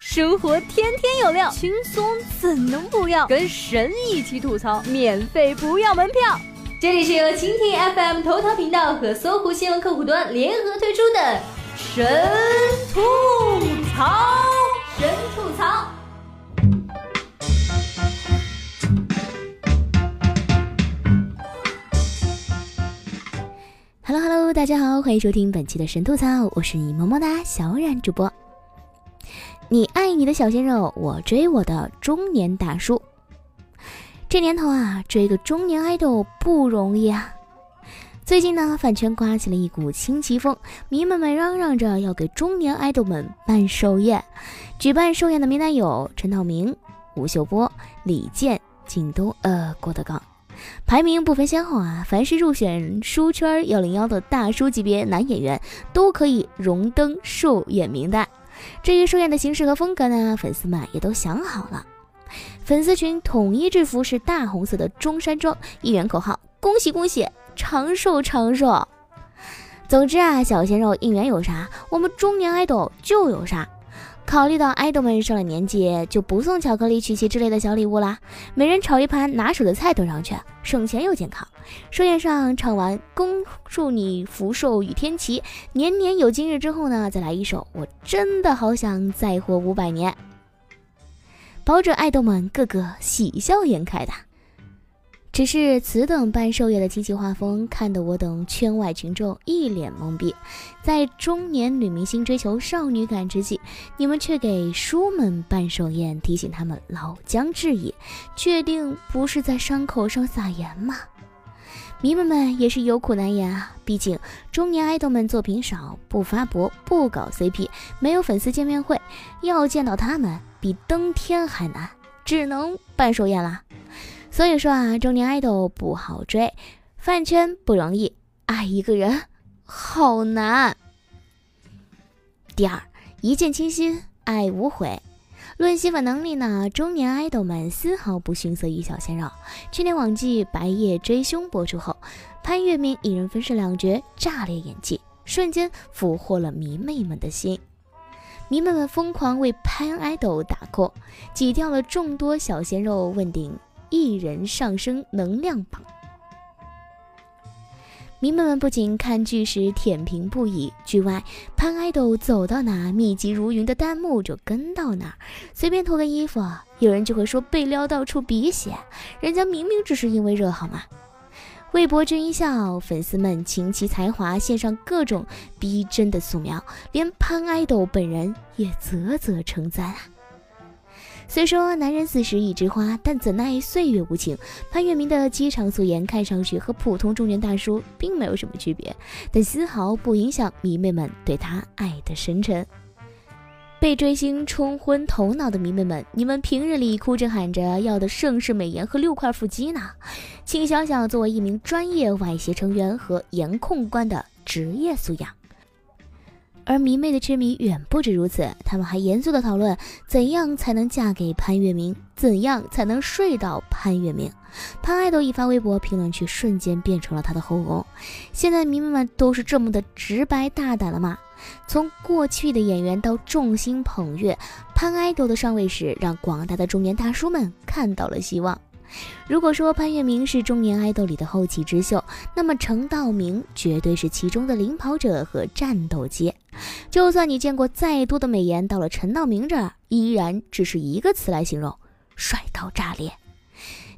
生活天天有料，轻松怎能不要？跟神一起吐槽，免费不要门票。这里是由蜻蜓 FM 头条频道和搜狐新闻客户端联合推出的神吐槽，神吐槽。Hello Hello，大家好，欢迎收听本期的神吐槽，我是你萌萌哒小冉主播。你爱你的小鲜肉，我追我的中年大叔。这年头啊，追个中年爱豆不容易啊。最近呢，饭圈刮起了一股新奇风，迷妹们嚷嚷着要给中年爱豆们办寿宴。举办寿宴的名单有陈道明、吴秀波、李健、靳东、呃郭德纲。排名不分先后啊，凡是入选书圈幺零幺的大叔级别男演员，都可以荣登寿宴名单。至于寿宴的形式和风格呢，粉丝们也都想好了。粉丝群统一制服是大红色的中山装，应援口号：恭喜恭喜，长寿长寿。总之啊，小鲜肉应援有啥，我们中年爱豆就有啥。考虑到爱豆们上了年纪，就不送巧克力、曲奇之类的小礼物啦，每人炒一盘拿手的菜端上去，省钱又健康。寿宴上唱完“恭祝你福寿与天齐，年年有今日”之后呢，再来一首“我真的好想再活五百年”，保准爱豆们个个喜笑颜开的。只是此等办寿宴的积极画风，看得我等圈外群众一脸懵逼。在中年女明星追求少女感之际，你们却给叔们办寿宴，提醒他们老姜至矣，确定不是在伤口上撒盐吗？迷们们也是有苦难言啊！毕竟中年爱豆们作品少，不发博，不搞 CP，没有粉丝见面会，要见到他们比登天还难，只能办寿宴啦。所以说啊，中年爱豆不好追，饭圈不容易，爱一个人好难。第二，一见倾心，爱无悔。论吸粉能力呢，中年爱豆们丝毫不逊色于小鲜肉。去年网剧《白夜追凶》播出后，潘粤明一人分饰两角，炸裂演技，瞬间俘获了迷妹们的心。迷妹们疯狂为潘爱豆打 call，挤掉了众多小鲜肉问鼎。一人上升能量榜，迷妹们不仅看剧时舔屏不已，剧外潘爱豆走到哪，密集如云的弹幕就跟到哪。随便脱个衣服，有人就会说被撩到出鼻血，人家明明只是因为热好吗？为博君一笑，粉丝们倾其才华献上各种逼真的素描，连潘爱豆本人也啧啧称赞啊。虽说男人四十已知花，但怎奈岁月无情。潘粤明的机场素颜看上去和普通中年大叔并没有什么区别，但丝毫不影响迷妹们对他爱的深沉。被追星冲昏头脑的迷妹们，你们平日里哭着喊着要的盛世美颜和六块腹肌呢？请想想，作为一名专业外协成员和颜控官的职业素养。而迷妹的痴迷远不止如此，他们还严肃地讨论怎样才能嫁给潘粤明，怎样才能睡到潘粤明。潘爱豆一发微博，评论区瞬间变成了他的后宫。现在迷妹们都是这么的直白大胆了吗？从过去的演员到众星捧月，潘爱豆的上位时，让广大的中年大叔们看到了希望。如果说潘粤明是中年爱豆里的后起之秀，那么陈道明绝对是其中的领跑者和战斗机。就算你见过再多的美颜，到了陈道明这儿，依然只是一个词来形容：帅到炸裂。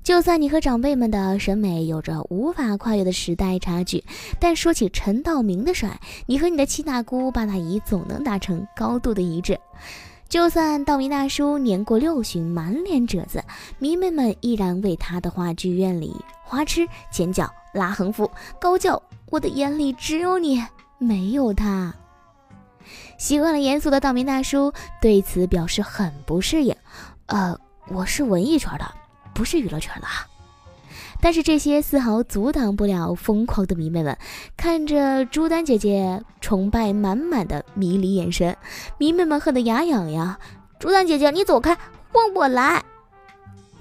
就算你和长辈们的审美有着无法跨越的时代差距，但说起陈道明的帅，你和你的七大姑八大姨总能达成高度的一致。就算道明大叔年过六旬，满脸褶子，迷妹们依然为他的话剧院里花痴、尖叫、拉横幅、高叫：“我的眼里只有你，没有他。”习惯了严肃的道明大叔对此表示很不适应。呃，我是文艺圈的，不是娱乐圈的。但是这些丝毫阻挡不了疯狂的迷妹们看着朱丹姐姐崇拜满满的迷离眼神，迷妹们恨得牙痒痒。朱丹姐姐，你走开，换我来。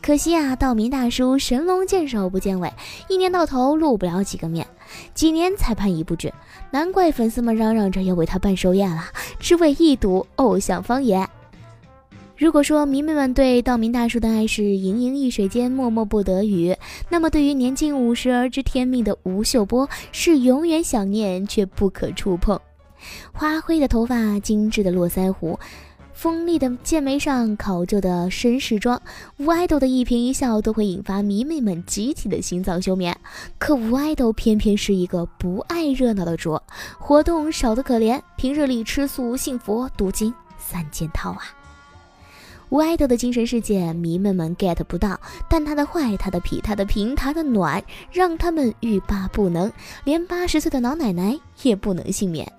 可惜啊，道明大叔神龙见首不见尾，一年到头露不了几个面，几年才拍一部剧，难怪粉丝们嚷嚷着要为他办寿宴了，只为一睹偶像方颜。如果说迷妹们对道明大叔的爱是盈盈一水间，脉脉不得语，那么对于年近五十而知天命的吴秀波，是永远想念却不可触碰。花灰的头发，精致的络腮胡，锋利的剑眉上考究的绅士装，吴爱豆的一颦一笑都会引发迷妹们集体的心脏休眠。可吴爱豆偏偏是一个不爱热闹的主，活动少得可怜，平日里吃素、信佛、读经三件套啊。吴爱豆的精神世界，迷妹们 get 不到，但他的坏、他的痞、他的平、他的暖，让他们欲罢不能，连八十岁的老奶奶也不能幸免。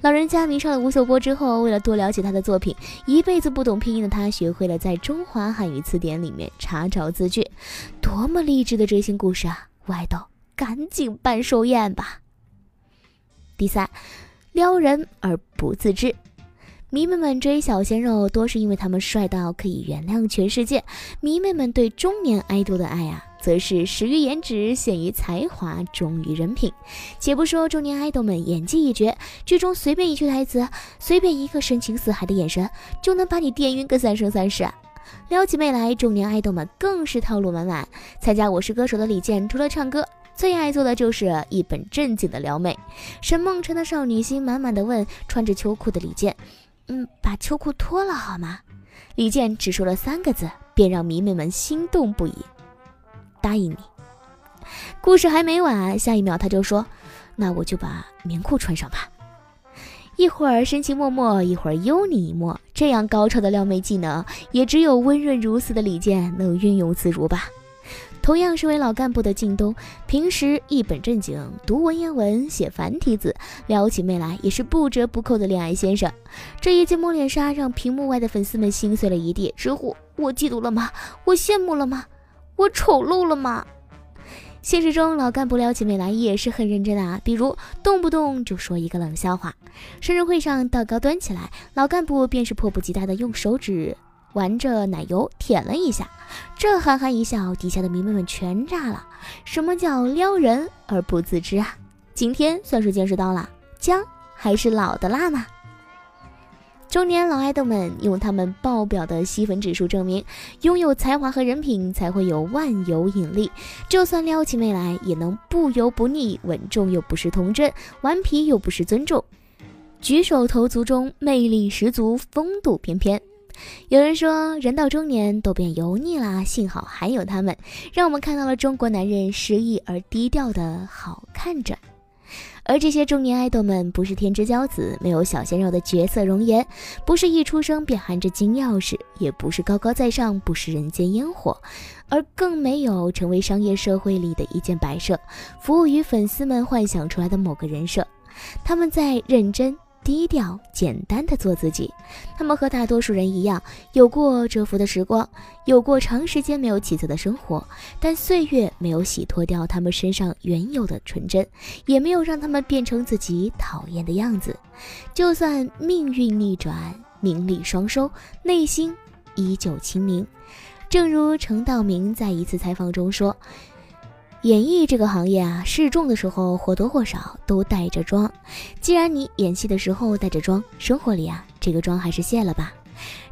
老人家迷上了吴秀波之后，为了多了解他的作品，一辈子不懂拼音的他，学会了在中华汉语词典里面查找字句，多么励志的追星故事啊！吴爱豆，赶紧办寿宴吧。第三，撩人而不自知。迷妹们追小鲜肉，多是因为他们帅到可以原谅全世界。迷妹们对中年爱豆的爱啊，则是始于颜值，陷于才华，忠于人品。且不说中年爱豆们演技一绝，剧中随便一句台词，随便一个深情似海的眼神，就能把你电晕个三生三世。撩起妹来，中年爱豆们更是套路满满。参加《我是歌手》的李健，除了唱歌，最爱做的就是一本正经的撩妹。沈梦辰的少女心满满的问穿着秋裤的李健。嗯，把秋裤脱了好吗？李健只说了三个字，便让迷妹们心动不已。答应你。故事还没完，下一秒他就说：“那我就把棉裤穿上吧。”一会儿深情脉脉，一会儿幽你一默，这样高超的撩妹技能，也只有温润如丝的李健能运用自如吧。同样是位老干部的靳东，平时一本正经读文言文、写繁体字，撩起妹来也是不折不扣的恋爱先生。这一记摸脸杀让屏幕外的粉丝们心碎了一地，直呼：“我嫉妒了吗？我羡慕了吗？我丑陋了吗？”现实中，老干部撩起妹来也是很认真的啊，比如动不动就说一个冷笑话。生日会上道高端起来，老干部便是迫不及待的用手指。玩着奶油舔了一下，这憨憨一笑，底下的迷妹们全炸了。什么叫撩人而不自知啊？今天算是见识到了，姜还是老的辣呢。中年老爱豆们用他们爆表的吸粉指数证明，拥有才华和人品才会有万有引力。就算撩起妹来，也能不油不腻，稳重又不失童真，顽皮又不失尊重，举手投足中魅力十足，风度翩翩。有人说，人到中年都变油腻啦，幸好还有他们，让我们看到了中国男人失意而低调的好看着。而这些中年爱豆们，不是天之骄子，没有小鲜肉的绝色容颜，不是一出生便含着金钥匙，也不是高高在上，不食人间烟火，而更没有成为商业社会里的一件摆设，服务于粉丝们幻想出来的某个人设。他们在认真。低调简单的做自己，他们和大多数人一样，有过蛰伏的时光，有过长时间没有起色的生活，但岁月没有洗脱掉他们身上原有的纯真，也没有让他们变成自己讨厌的样子。就算命运逆转，名利双收，内心依旧清明。正如程道明在一次采访中说。演艺这个行业啊，示众的时候或多或少都带着妆。既然你演戏的时候带着妆，生活里啊，这个妆还是卸了吧。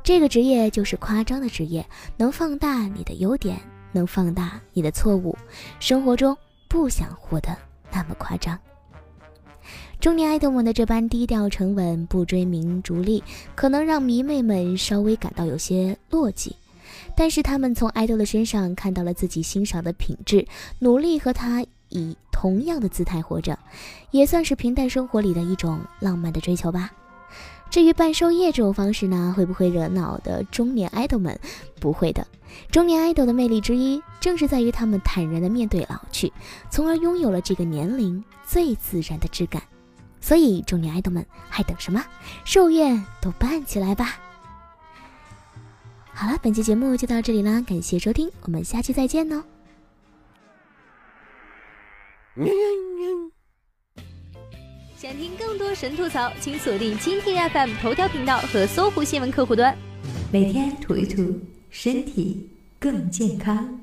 这个职业就是夸张的职业，能放大你的优点，能放大你的错误。生活中不想活得那么夸张。中年爱豆们的这般低调沉稳，不追名逐利，可能让迷妹们稍微感到有些落寂。但是他们从爱豆的身上看到了自己欣赏的品质，努力和他以同样的姿态活着，也算是平淡生活里的一种浪漫的追求吧。至于办寿夜这种方式呢，会不会惹恼的中年爱豆们？不会的。中年爱豆的魅力之一，正是在于他们坦然的面对老去，从而拥有了这个年龄最自然的质感。所以，中年爱豆们还等什么？寿宴都办起来吧！好了，本期节目就到这里啦，感谢收听，我们下期再见哦。想听更多神吐槽，请锁定蜻蜓 FM 头条频道和搜狐新闻客户端，每天吐一吐，身体更健康。